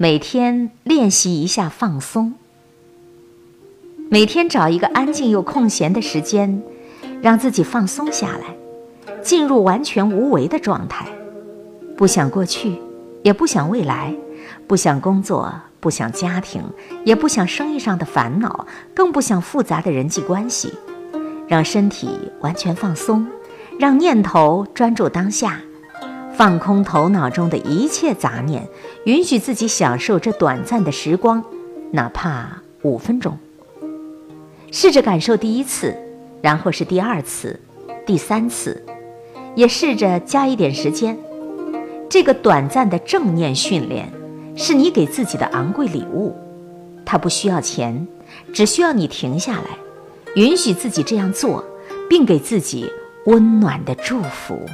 每天练习一下放松。每天找一个安静又空闲的时间，让自己放松下来，进入完全无为的状态，不想过去，也不想未来，不想工作，不想家庭，也不想生意上的烦恼，更不想复杂的人际关系，让身体完全放松，让念头专注当下，放空头脑中的一切杂念，允许自己享受这短暂的时光，哪怕五分钟。试着感受第一次，然后是第二次、第三次，也试着加一点时间。这个短暂的正念训练，是你给自己的昂贵礼物。它不需要钱，只需要你停下来，允许自己这样做，并给自己温暖的祝福。